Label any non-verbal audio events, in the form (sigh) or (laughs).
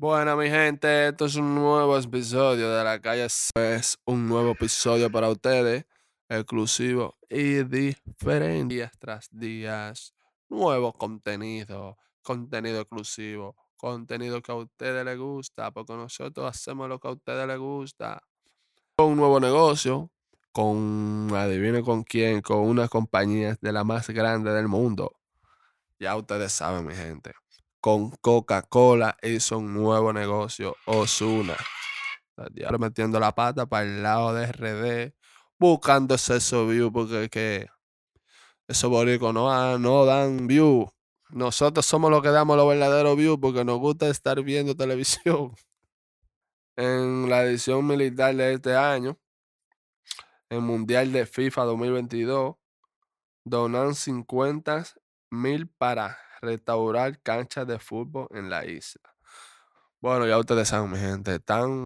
Bueno, mi gente, esto es un nuevo episodio de la calle. Es un nuevo episodio para ustedes, exclusivo y diferente. Días tras días, nuevo contenido, contenido exclusivo, contenido que a ustedes les gusta, porque nosotros hacemos lo que a ustedes les gusta. Un nuevo negocio con, adivinen con quién, con una compañía de la más grande del mundo. Ya ustedes saben, mi gente con Coca-Cola hizo un nuevo negocio, Osuna. Ahora metiendo la pata para el lado de RD, buscando ese view, porque que esos boricos no, no dan view. Nosotros somos los que damos los verdaderos views porque nos gusta estar viendo televisión. (laughs) En la edición militar de este año, el Mundial de FIFA 2022, donan 50 mil para restaurar canchas de fútbol en la isla. Bueno, ya ustedes saben, mi gente, están